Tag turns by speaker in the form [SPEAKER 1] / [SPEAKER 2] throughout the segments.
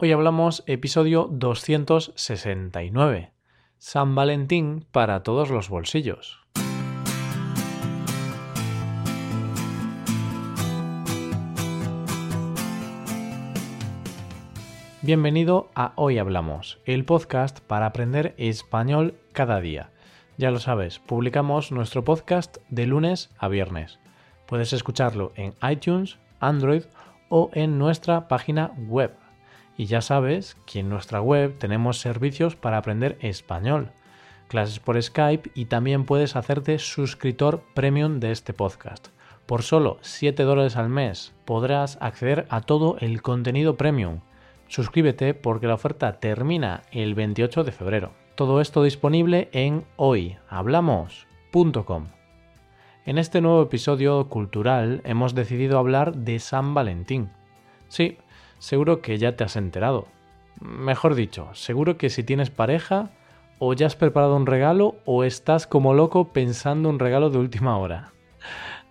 [SPEAKER 1] Hoy hablamos episodio 269. San Valentín para todos los bolsillos. Bienvenido a Hoy Hablamos, el podcast para aprender español cada día. Ya lo sabes, publicamos nuestro podcast de lunes a viernes. Puedes escucharlo en iTunes, Android o en nuestra página web. Y ya sabes que en nuestra web tenemos servicios para aprender español, clases por Skype y también puedes hacerte suscriptor premium de este podcast. Por solo 7 dólares al mes podrás acceder a todo el contenido premium Suscríbete porque la oferta termina el 28 de febrero. Todo esto disponible en hoyhablamos.com. En este nuevo episodio cultural hemos decidido hablar de San Valentín. Sí, seguro que ya te has enterado. Mejor dicho, seguro que si tienes pareja, o ya has preparado un regalo o estás como loco pensando un regalo de última hora.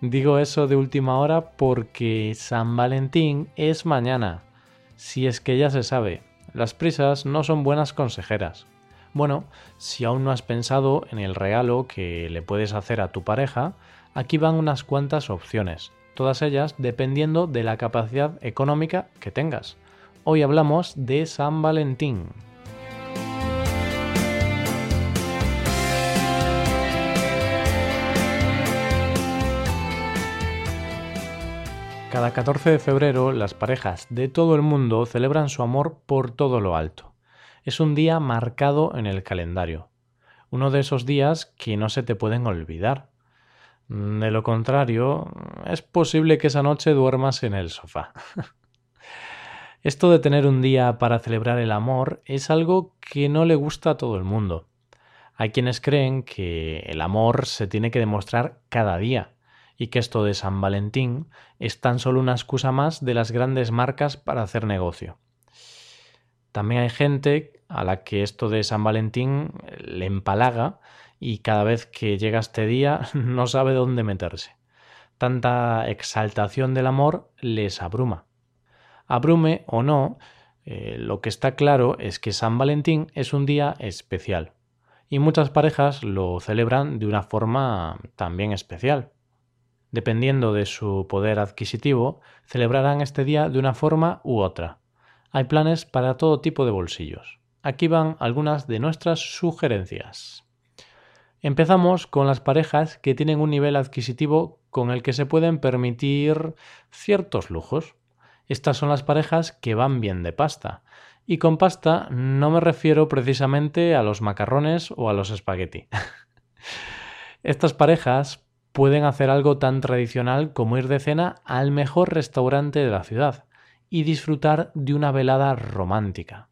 [SPEAKER 1] Digo eso de última hora porque San Valentín es mañana si es que ya se sabe, las prisas no son buenas consejeras. Bueno, si aún no has pensado en el regalo que le puedes hacer a tu pareja, aquí van unas cuantas opciones, todas ellas dependiendo de la capacidad económica que tengas. Hoy hablamos de San Valentín. Cada 14 de febrero las parejas de todo el mundo celebran su amor por todo lo alto. Es un día marcado en el calendario. Uno de esos días que no se te pueden olvidar. De lo contrario, es posible que esa noche duermas en el sofá. Esto de tener un día para celebrar el amor es algo que no le gusta a todo el mundo. Hay quienes creen que el amor se tiene que demostrar cada día y que esto de San Valentín es tan solo una excusa más de las grandes marcas para hacer negocio. También hay gente a la que esto de San Valentín le empalaga y cada vez que llega este día no sabe dónde meterse. Tanta exaltación del amor les abruma. Abrume o no, eh, lo que está claro es que San Valentín es un día especial y muchas parejas lo celebran de una forma también especial dependiendo de su poder adquisitivo, celebrarán este día de una forma u otra. Hay planes para todo tipo de bolsillos. Aquí van algunas de nuestras sugerencias. Empezamos con las parejas que tienen un nivel adquisitivo con el que se pueden permitir ciertos lujos. Estas son las parejas que van bien de pasta. Y con pasta no me refiero precisamente a los macarrones o a los espagueti. Estas parejas pueden hacer algo tan tradicional como ir de cena al mejor restaurante de la ciudad y disfrutar de una velada romántica.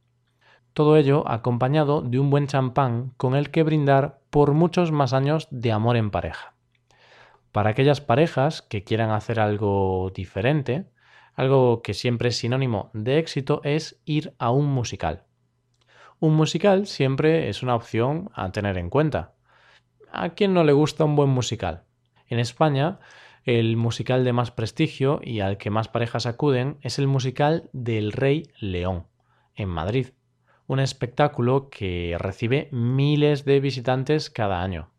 [SPEAKER 1] Todo ello acompañado de un buen champán con el que brindar por muchos más años de amor en pareja. Para aquellas parejas que quieran hacer algo diferente, algo que siempre es sinónimo de éxito es ir a un musical. Un musical siempre es una opción a tener en cuenta. ¿A quién no le gusta un buen musical? En España, el musical de más prestigio y al que más parejas acuden es el musical del Rey León, en Madrid, un espectáculo que recibe miles de visitantes cada año.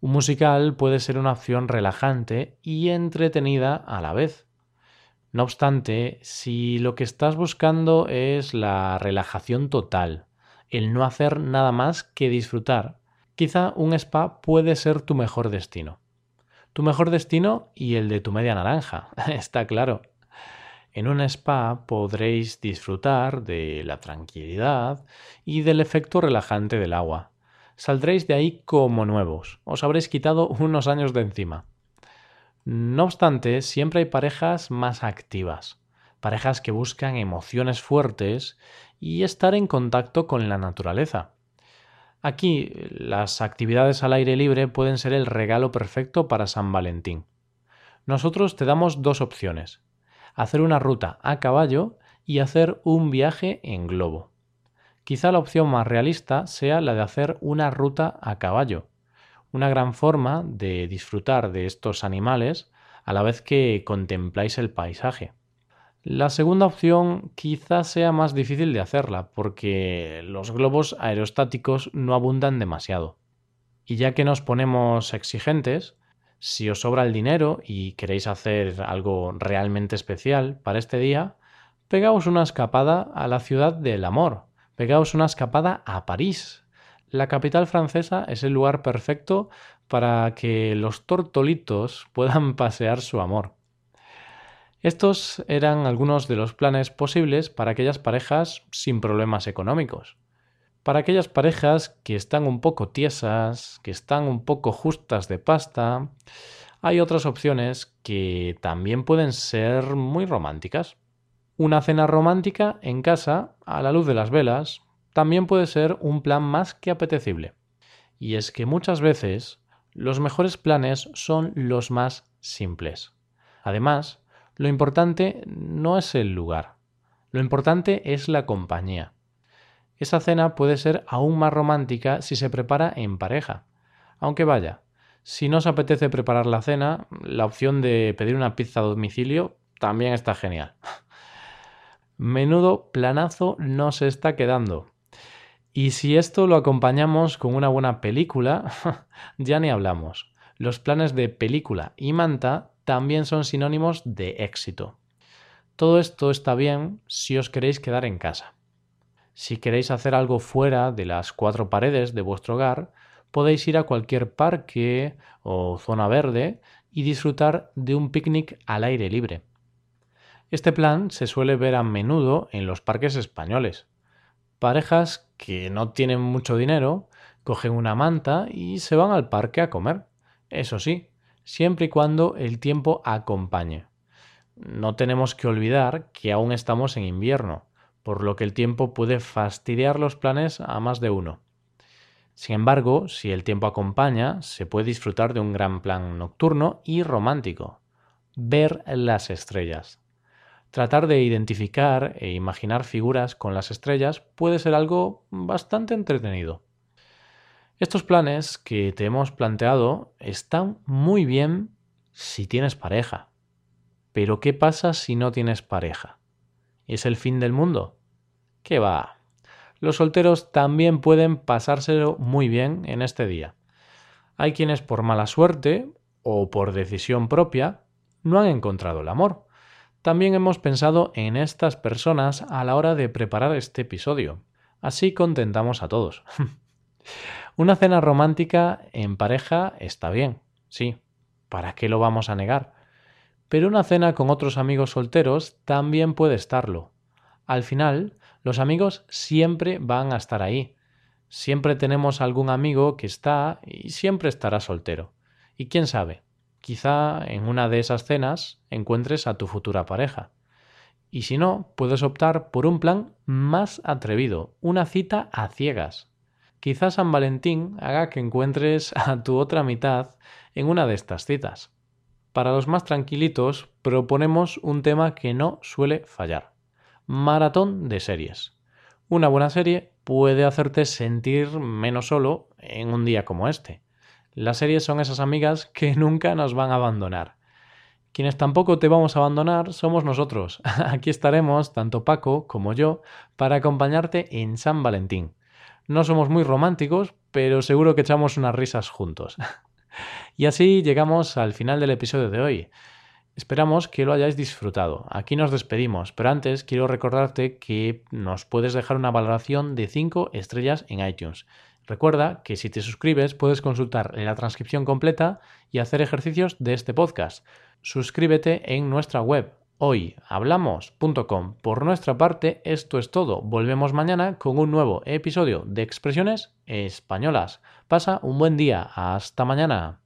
[SPEAKER 1] Un musical puede ser una opción relajante y entretenida a la vez. No obstante, si lo que estás buscando es la relajación total, el no hacer nada más que disfrutar, quizá un spa puede ser tu mejor destino tu mejor destino y el de tu media naranja, está claro. En un spa podréis disfrutar de la tranquilidad y del efecto relajante del agua. Saldréis de ahí como nuevos, os habréis quitado unos años de encima. No obstante, siempre hay parejas más activas, parejas que buscan emociones fuertes y estar en contacto con la naturaleza. Aquí las actividades al aire libre pueden ser el regalo perfecto para San Valentín. Nosotros te damos dos opciones. Hacer una ruta a caballo y hacer un viaje en globo. Quizá la opción más realista sea la de hacer una ruta a caballo, una gran forma de disfrutar de estos animales a la vez que contempláis el paisaje. La segunda opción quizás sea más difícil de hacerla porque los globos aerostáticos no abundan demasiado. Y ya que nos ponemos exigentes, si os sobra el dinero y queréis hacer algo realmente especial para este día, pegaos una escapada a la ciudad del amor, pegaos una escapada a París. La capital francesa es el lugar perfecto para que los tortolitos puedan pasear su amor. Estos eran algunos de los planes posibles para aquellas parejas sin problemas económicos. Para aquellas parejas que están un poco tiesas, que están un poco justas de pasta, hay otras opciones que también pueden ser muy románticas. Una cena romántica en casa, a la luz de las velas, también puede ser un plan más que apetecible. Y es que muchas veces los mejores planes son los más simples. Además, lo importante no es el lugar, lo importante es la compañía. Esa cena puede ser aún más romántica si se prepara en pareja. Aunque vaya, si no os apetece preparar la cena, la opción de pedir una pizza a domicilio también está genial. Menudo planazo nos está quedando. Y si esto lo acompañamos con una buena película, ya ni hablamos. Los planes de película y manta también son sinónimos de éxito. Todo esto está bien si os queréis quedar en casa. Si queréis hacer algo fuera de las cuatro paredes de vuestro hogar, podéis ir a cualquier parque o zona verde y disfrutar de un picnic al aire libre. Este plan se suele ver a menudo en los parques españoles. Parejas que no tienen mucho dinero cogen una manta y se van al parque a comer. Eso sí, siempre y cuando el tiempo acompañe. No tenemos que olvidar que aún estamos en invierno, por lo que el tiempo puede fastidiar los planes a más de uno. Sin embargo, si el tiempo acompaña, se puede disfrutar de un gran plan nocturno y romántico. Ver las estrellas. Tratar de identificar e imaginar figuras con las estrellas puede ser algo bastante entretenido. Estos planes que te hemos planteado están muy bien si tienes pareja. Pero ¿qué pasa si no tienes pareja? ¿Es el fin del mundo? ¿Qué va? Los solteros también pueden pasárselo muy bien en este día. Hay quienes por mala suerte o por decisión propia no han encontrado el amor. También hemos pensado en estas personas a la hora de preparar este episodio. Así contentamos a todos. Una cena romántica en pareja está bien, sí, ¿para qué lo vamos a negar? Pero una cena con otros amigos solteros también puede estarlo. Al final, los amigos siempre van a estar ahí. Siempre tenemos algún amigo que está y siempre estará soltero. Y quién sabe, quizá en una de esas cenas encuentres a tu futura pareja. Y si no, puedes optar por un plan más atrevido, una cita a ciegas. Quizás San Valentín haga que encuentres a tu otra mitad en una de estas citas. Para los más tranquilitos, proponemos un tema que no suele fallar. Maratón de series. Una buena serie puede hacerte sentir menos solo en un día como este. Las series son esas amigas que nunca nos van a abandonar. Quienes tampoco te vamos a abandonar somos nosotros. Aquí estaremos, tanto Paco como yo, para acompañarte en San Valentín. No somos muy románticos, pero seguro que echamos unas risas juntos. y así llegamos al final del episodio de hoy. Esperamos que lo hayáis disfrutado. Aquí nos despedimos, pero antes quiero recordarte que nos puedes dejar una valoración de 5 estrellas en iTunes. Recuerda que si te suscribes puedes consultar la transcripción completa y hacer ejercicios de este podcast. Suscríbete en nuestra web hoyhablamos.com. Por nuestra parte, esto es todo. Volvemos mañana con un nuevo episodio de Expresiones Españolas. Pasa un buen día. Hasta mañana.